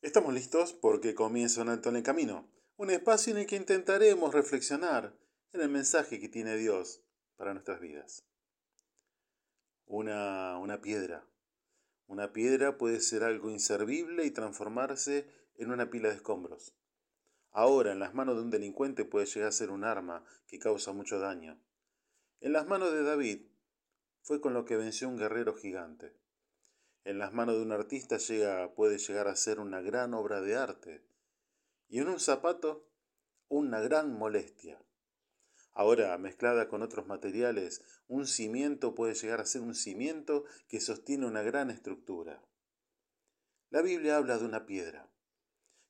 Estamos listos porque comienza un alto en el camino, un espacio en el que intentaremos reflexionar en el mensaje que tiene Dios para nuestras vidas. Una, una piedra. Una piedra puede ser algo inservible y transformarse en una pila de escombros. Ahora, en las manos de un delincuente puede llegar a ser un arma que causa mucho daño. En las manos de David fue con lo que venció un guerrero gigante en las manos de un artista llega, puede llegar a ser una gran obra de arte. Y en un zapato, una gran molestia. Ahora, mezclada con otros materiales, un cimiento puede llegar a ser un cimiento que sostiene una gran estructura. La Biblia habla de una piedra,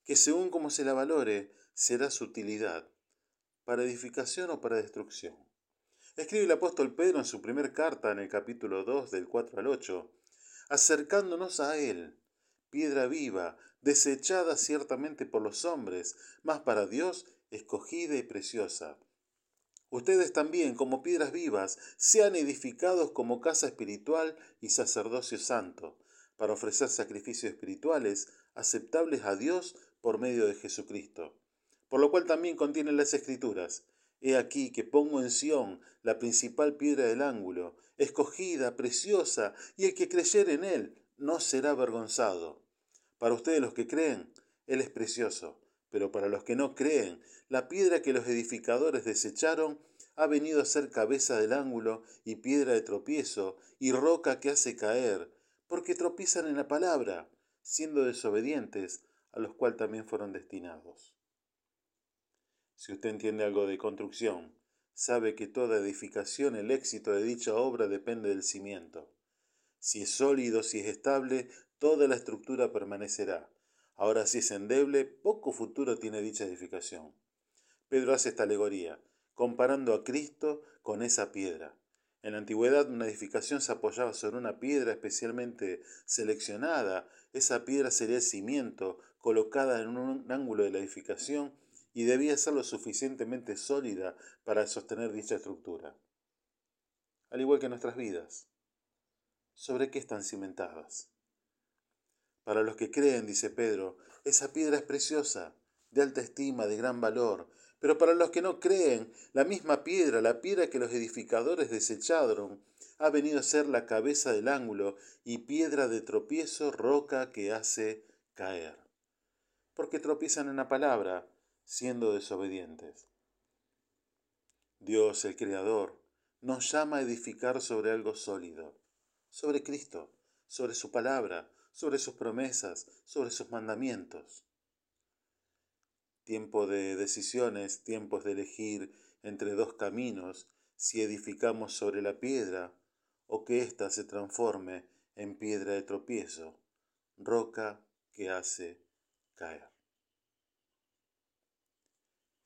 que según como se la valore, será su utilidad, para edificación o para destrucción. Escribe el apóstol Pedro en su primer carta en el capítulo 2 del 4 al 8, acercándonos a Él, piedra viva, desechada ciertamente por los hombres, mas para Dios escogida y preciosa. Ustedes también, como piedras vivas, sean edificados como casa espiritual y sacerdocio santo, para ofrecer sacrificios espirituales aceptables a Dios por medio de Jesucristo. Por lo cual también contienen las Escrituras. He aquí que pongo en Sión la principal piedra del ángulo, escogida, preciosa, y el que creyere en él no será avergonzado. Para ustedes los que creen, él es precioso, pero para los que no creen, la piedra que los edificadores desecharon ha venido a ser cabeza del ángulo y piedra de tropiezo y roca que hace caer, porque tropiezan en la palabra, siendo desobedientes, a los cuales también fueron destinados. Si usted entiende algo de construcción, sabe que toda edificación, el éxito de dicha obra depende del cimiento. Si es sólido, si es estable, toda la estructura permanecerá. Ahora si es endeble, poco futuro tiene dicha edificación. Pedro hace esta alegoría, comparando a Cristo con esa piedra. En la antigüedad una edificación se apoyaba sobre una piedra especialmente seleccionada. Esa piedra sería el cimiento, colocada en un ángulo de la edificación y debía ser lo suficientemente sólida para sostener dicha estructura. Al igual que nuestras vidas. ¿Sobre qué están cimentadas? Para los que creen, dice Pedro, esa piedra es preciosa, de alta estima, de gran valor, pero para los que no creen, la misma piedra, la piedra que los edificadores desecharon, ha venido a ser la cabeza del ángulo y piedra de tropiezo, roca que hace caer. Porque tropiezan en la palabra, siendo desobedientes. Dios, el Creador, nos llama a edificar sobre algo sólido, sobre Cristo, sobre su palabra, sobre sus promesas, sobre sus mandamientos. Tiempo de decisiones, tiempos de elegir entre dos caminos, si edificamos sobre la piedra o que ésta se transforme en piedra de tropiezo, roca que hace caer.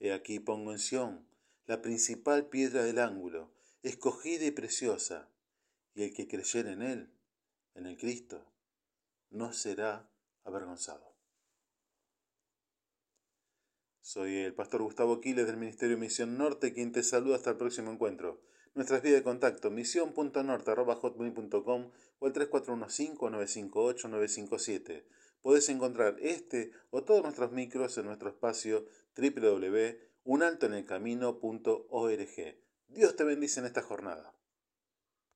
He aquí pongo en Sión la principal piedra del ángulo, escogida y preciosa, y el que creyere en él, en el Cristo, no será avergonzado. Soy el pastor Gustavo Quiles del Ministerio Misión Norte, quien te saluda hasta el próximo encuentro. Nuestras vías de contacto, misión.norte.com o el 3415-958-957. Podés encontrar este o todos nuestros micros en nuestro espacio www.unaltoenelcamino.org. Dios te bendice en esta jornada.